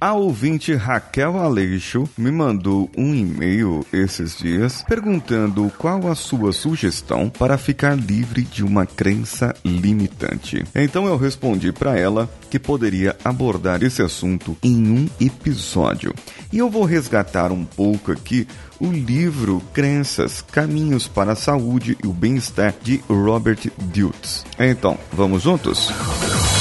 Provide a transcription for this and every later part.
A ouvinte Raquel Aleixo me mandou um e-mail esses dias perguntando qual a sua sugestão para ficar livre de uma crença limitante. Então eu respondi para ela que poderia abordar esse assunto em um episódio. E eu vou resgatar um pouco aqui o livro Crenças, Caminhos para a Saúde e o Bem-Estar de Robert Dutz. Então, vamos juntos?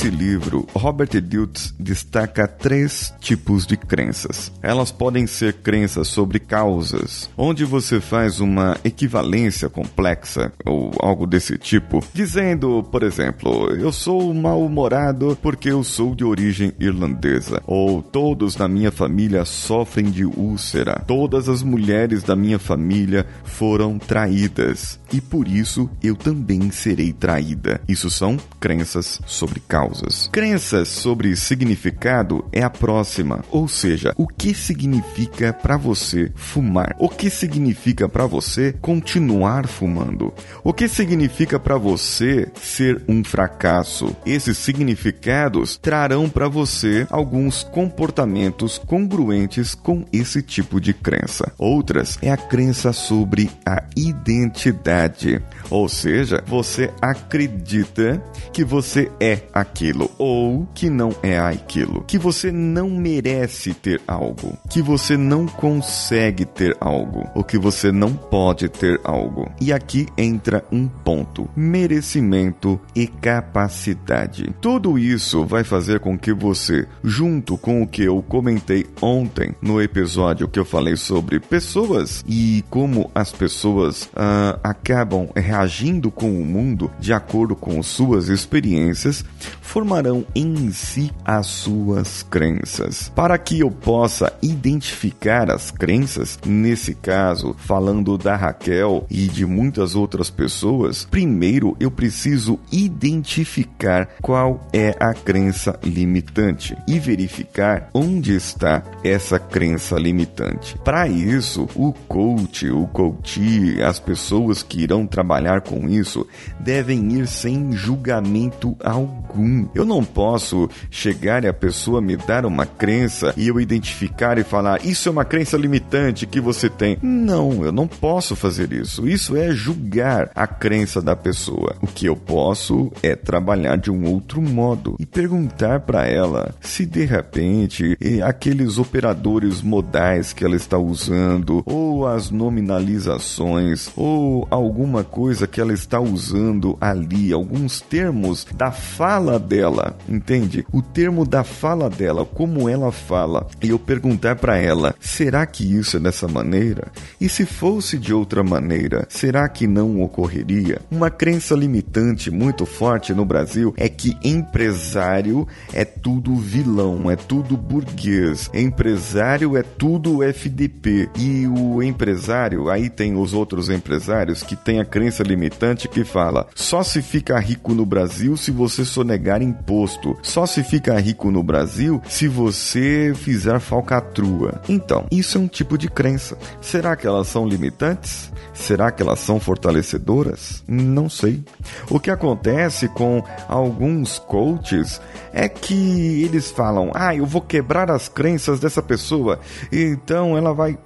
Nesse livro, Robert Diltz destaca três tipos de crenças. Elas podem ser crenças sobre causas, onde você faz uma equivalência complexa ou algo desse tipo, dizendo, por exemplo, eu sou mal-humorado porque eu sou de origem irlandesa, ou todos na minha família sofrem de úlcera, todas as mulheres da minha família foram traídas e por isso eu também serei traída. Isso são crenças sobre causas causas. Crenças sobre significado é a próxima, ou seja, o que significa para você fumar? O que significa para você continuar fumando? O que significa para você ser um fracasso? Esses significados trarão para você alguns comportamentos congruentes com esse tipo de crença. Outras é a crença sobre a identidade, ou seja, você acredita que você é a aquilo ou que não é aquilo, que você não merece ter algo, que você não consegue ter algo, ou que você não pode ter algo. E aqui entra um ponto: merecimento e capacidade. Tudo isso vai fazer com que você, junto com o que eu comentei ontem no episódio que eu falei sobre pessoas e como as pessoas uh, acabam reagindo com o mundo de acordo com suas experiências, formarão em si as suas crenças. Para que eu possa identificar as crenças, nesse caso, falando da Raquel e de muitas outras pessoas, primeiro eu preciso identificar qual é a crença limitante e verificar onde está essa crença limitante. Para isso, o coach, o coach, as pessoas que irão trabalhar com isso devem ir sem julgamento algum eu não posso chegar e a pessoa me dar uma crença e eu identificar e falar, isso é uma crença limitante que você tem. Não, eu não posso fazer isso. Isso é julgar a crença da pessoa. O que eu posso é trabalhar de um outro modo e perguntar para ela se de repente aqueles operadores modais que ela está usando, ou as nominalizações, ou alguma coisa que ela está usando ali, alguns termos da fala dela, entende? O termo da fala dela, como ela fala, e eu perguntar para ela: será que isso é dessa maneira? E se fosse de outra maneira, será que não ocorreria? Uma crença limitante muito forte no Brasil é que empresário é tudo vilão, é tudo burguês. Empresário é tudo FDP. E o empresário, aí tem os outros empresários que tem a crença limitante que fala: só se fica rico no Brasil se você sonegar pagar imposto. Só se fica rico no Brasil se você fizer falcatrua. Então, isso é um tipo de crença. Será que elas são limitantes? Será que elas são fortalecedoras? Não sei. O que acontece com alguns coaches é que eles falam: ah, eu vou quebrar as crenças dessa pessoa, então ela vai.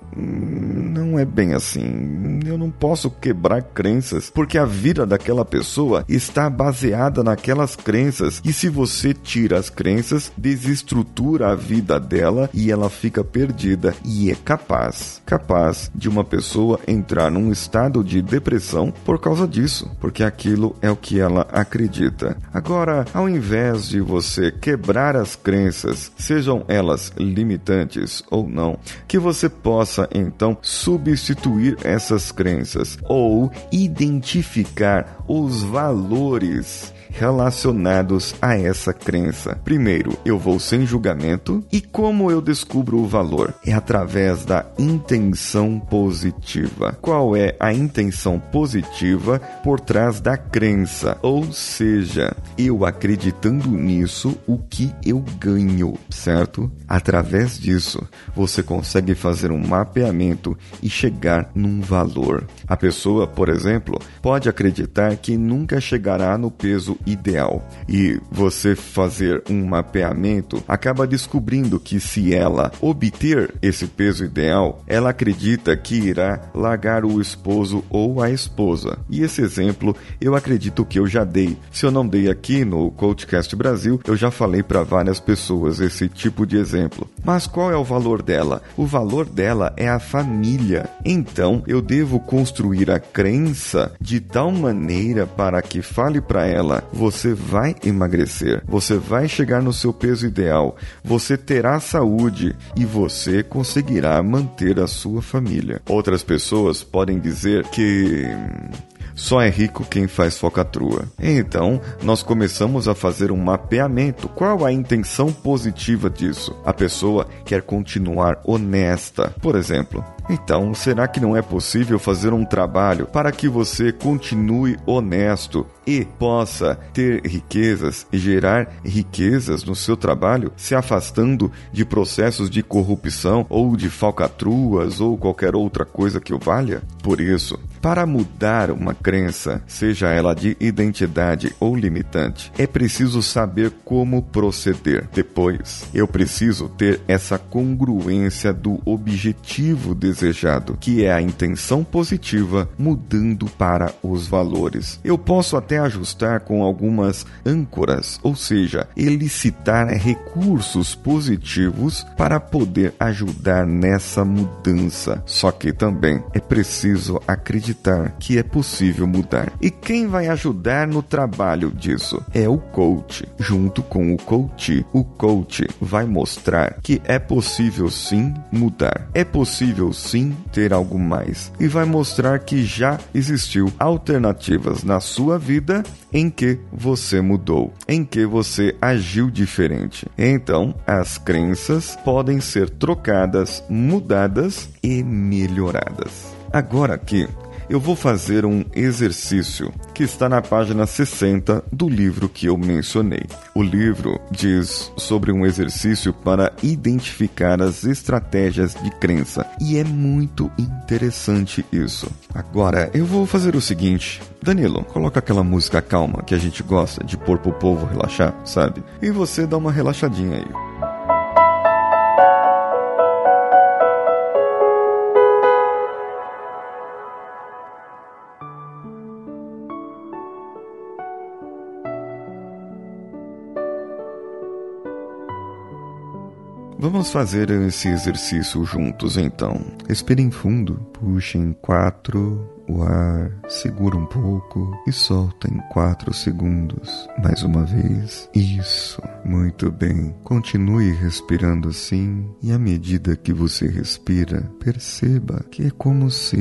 Não é bem assim. Eu não posso quebrar crenças, porque a vida daquela pessoa está baseada naquelas crenças. E se você tira as crenças, desestrutura a vida dela e ela fica perdida e é capaz, capaz de uma pessoa entrar num estado de depressão por causa disso, porque aquilo é o que ela acredita. Agora, ao invés de você quebrar as crenças, sejam elas limitantes ou não, que você possa então substituir essas crenças ou identificar os valores relacionados a essa crença. Primeiro, eu vou sem julgamento. E como eu descubro o valor? É através da intenção positiva. Qual é a intenção positiva por trás da crença? Ou seja, eu acreditando nisso, o que eu ganho, certo? Através disso, você consegue fazer um mapeamento e chegar num valor. A pessoa, por exemplo, pode acreditar que nunca chegará no peso ideal e você fazer um mapeamento acaba descobrindo que se ela obter esse peso ideal, ela acredita que irá largar o esposo ou a esposa. E esse exemplo eu acredito que eu já dei. Se eu não dei aqui no Coachcast Brasil, eu já falei para várias pessoas esse tipo de exemplo. Mas qual é o valor dela? O valor dela é a família. Então eu devo construir a crença de tal maneira para que fale para ela: você vai emagrecer, você vai chegar no seu peso ideal, você terá saúde e você conseguirá manter a sua família. Outras pessoas podem dizer que só é rico quem faz focatrua. Então, nós começamos a fazer um mapeamento. Qual a intenção positiva disso? A pessoa quer continuar honesta. Por exemplo, então, será que não é possível fazer um trabalho para que você continue honesto e possa ter riquezas e gerar riquezas no seu trabalho, se afastando de processos de corrupção ou de falcatruas ou qualquer outra coisa que o valha? Por isso, para mudar uma crença, seja ela de identidade ou limitante, é preciso saber como proceder. Depois, eu preciso ter essa congruência do objetivo desejado, que é a intenção positiva mudando para os valores. Eu posso até ajustar com algumas âncoras, ou seja, elicitar recursos positivos para poder ajudar nessa mudança. Só que também é preciso acreditar acreditar que é possível mudar. E quem vai ajudar no trabalho disso? É o coach. Junto com o coach, o coach vai mostrar que é possível sim mudar. É possível sim ter algo mais. E vai mostrar que já existiu alternativas na sua vida em que você mudou, em que você agiu diferente. Então, as crenças podem ser trocadas, mudadas e melhoradas. Agora aqui, eu vou fazer um exercício que está na página 60 do livro que eu mencionei. O livro diz sobre um exercício para identificar as estratégias de crença e é muito interessante isso. Agora eu vou fazer o seguinte: Danilo, coloca aquela música calma que a gente gosta de pôr pro povo relaxar, sabe? E você dá uma relaxadinha aí. Vamos fazer esse exercício juntos então. Respirem fundo, puxem quatro o ar, segura um pouco e solta em quatro segundos. Mais uma vez. Isso. Muito bem. Continue respirando assim e à medida que você respira, perceba que é como se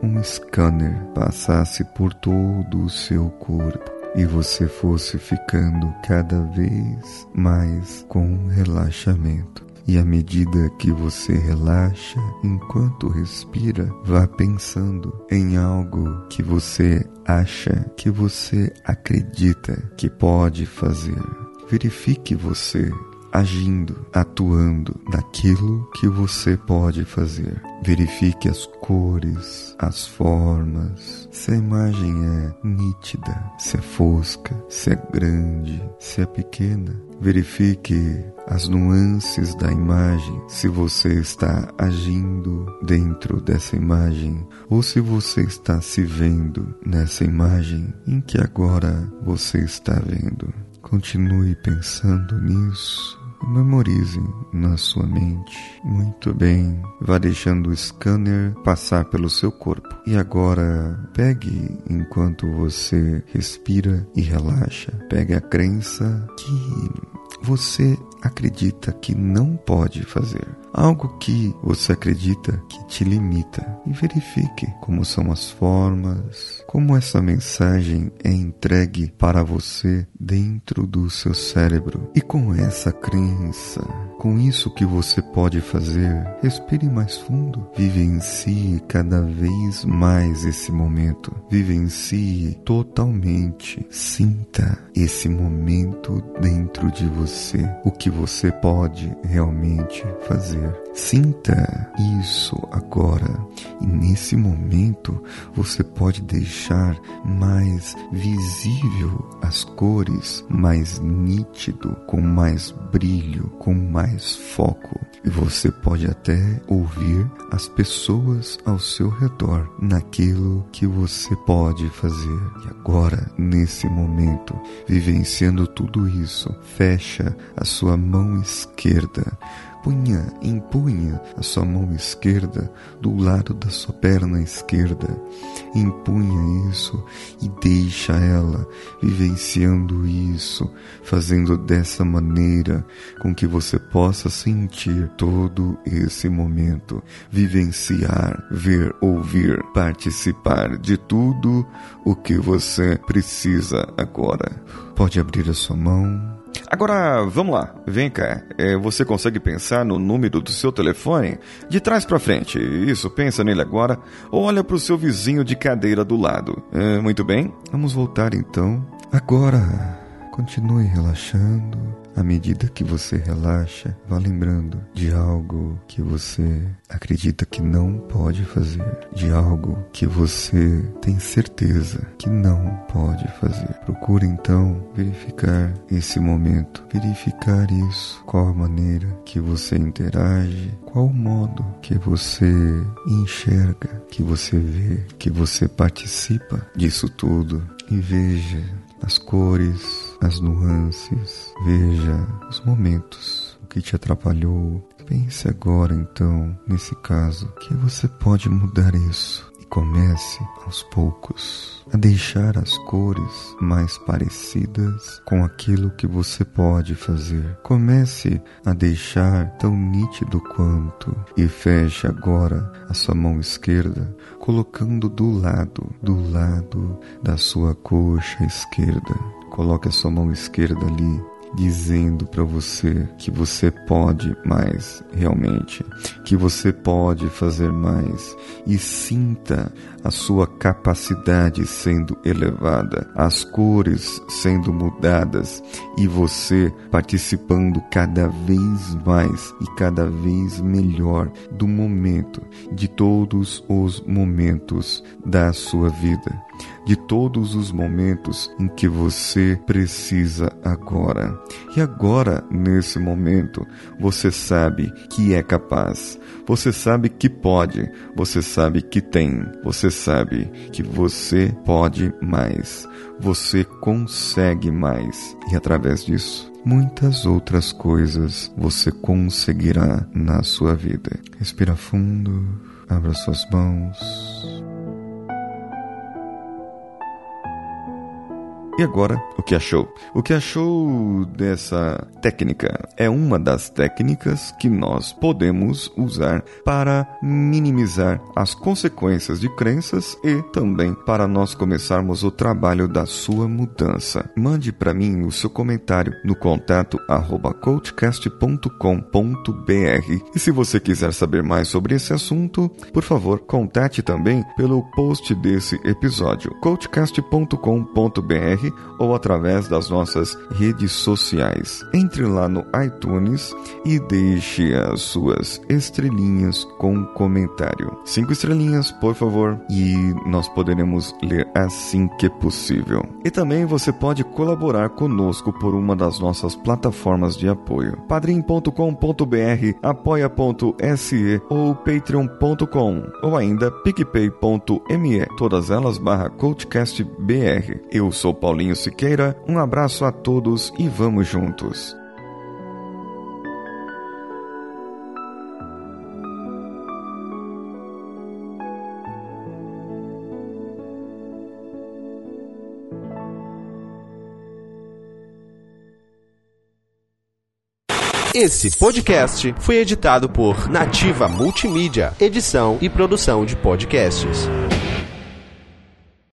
um scanner passasse por todo o seu corpo e você fosse ficando cada vez mais com relaxamento. E à medida que você relaxa, enquanto respira, vá pensando em algo que você acha, que você acredita que pode fazer. Verifique você agindo, atuando naquilo que você pode fazer. Verifique as cores, as formas, se a imagem é nítida, se é fosca, se é grande, se é pequena. Verifique as nuances da imagem, se você está agindo dentro dessa imagem ou se você está se vendo nessa imagem em que agora você está vendo. Continue pensando nisso Memorize na sua mente. Muito bem. Vá deixando o scanner passar pelo seu corpo. E agora pegue enquanto você respira e relaxa. Pegue a crença que você acredita que não pode fazer. Algo que você acredita que te limita. E verifique como são as formas, como essa mensagem é entregue para você dentro do seu cérebro. E com essa crença, com isso que você pode fazer, respire mais fundo, vivencie cada vez mais esse momento, vivencie totalmente, sinta esse momento dentro de você, o que você pode realmente fazer. Sinta isso agora e nesse momento você pode deixar mais visível as cores, mais nítido, com mais brilho, com mais foco. E você pode até ouvir as pessoas ao seu redor naquilo que você pode fazer. E agora, nesse momento, vivenciando tudo isso, fecha a sua mão esquerda punha, empunha a sua mão esquerda do lado da sua perna esquerda. Empunha isso e deixa ela vivenciando isso, fazendo dessa maneira com que você possa sentir todo esse momento, vivenciar, ver, ouvir, participar de tudo o que você precisa agora. Pode abrir a sua mão Agora, vamos lá, vem cá. É, você consegue pensar no número do seu telefone? De trás para frente. Isso, pensa nele agora. Ou olha para o seu vizinho de cadeira do lado. É, muito bem. Vamos voltar então. Agora, continue relaxando à medida que você relaxa, vá lembrando de algo que você acredita que não pode fazer, de algo que você tem certeza que não pode fazer. Procure então verificar esse momento, verificar isso, qual a maneira que você interage, qual o modo que você enxerga, que você vê, que você participa disso tudo e veja as cores, as nuances, veja os momentos, o que te atrapalhou. Pense agora então, nesse caso, que você pode mudar isso e comece aos poucos a deixar as cores mais parecidas com aquilo que você pode fazer. Comece a deixar tão nítido quanto e feche agora a sua mão esquerda, colocando do lado, do lado da sua coxa esquerda. Coloque a sua mão esquerda ali dizendo para você que você pode mais realmente, que você pode fazer mais. E sinta a sua capacidade sendo elevada, as cores sendo mudadas e você participando cada vez mais e cada vez melhor do momento, de todos os momentos da sua vida de todos os momentos em que você precisa agora. E agora, nesse momento, você sabe que é capaz, você sabe que pode, você sabe que tem, você sabe que você pode mais, você consegue mais. E através disso, muitas outras coisas você conseguirá na sua vida. Respira fundo, abra suas mãos. E agora, o que achou? O que achou dessa técnica? É uma das técnicas que nós podemos usar para minimizar as consequências de crenças e também para nós começarmos o trabalho da sua mudança. Mande para mim o seu comentário no contato coachcast.com.br. E se você quiser saber mais sobre esse assunto, por favor, contate também pelo post desse episódio coachcast.com.br ou através das nossas redes sociais. Entre lá no iTunes e deixe as suas estrelinhas com comentário. Cinco estrelinhas, por favor, e nós poderemos ler assim que possível. E também você pode colaborar conosco por uma das nossas plataformas de apoio. padrim.com.br, apoia.se ou patreon.com ou ainda picpay.me, todas elas barra coachcastbr. Eu sou Paulinho Paulinho Siqueira, um abraço a todos e vamos juntos. Esse podcast foi editado por Nativa Multimídia, edição e produção de podcasts.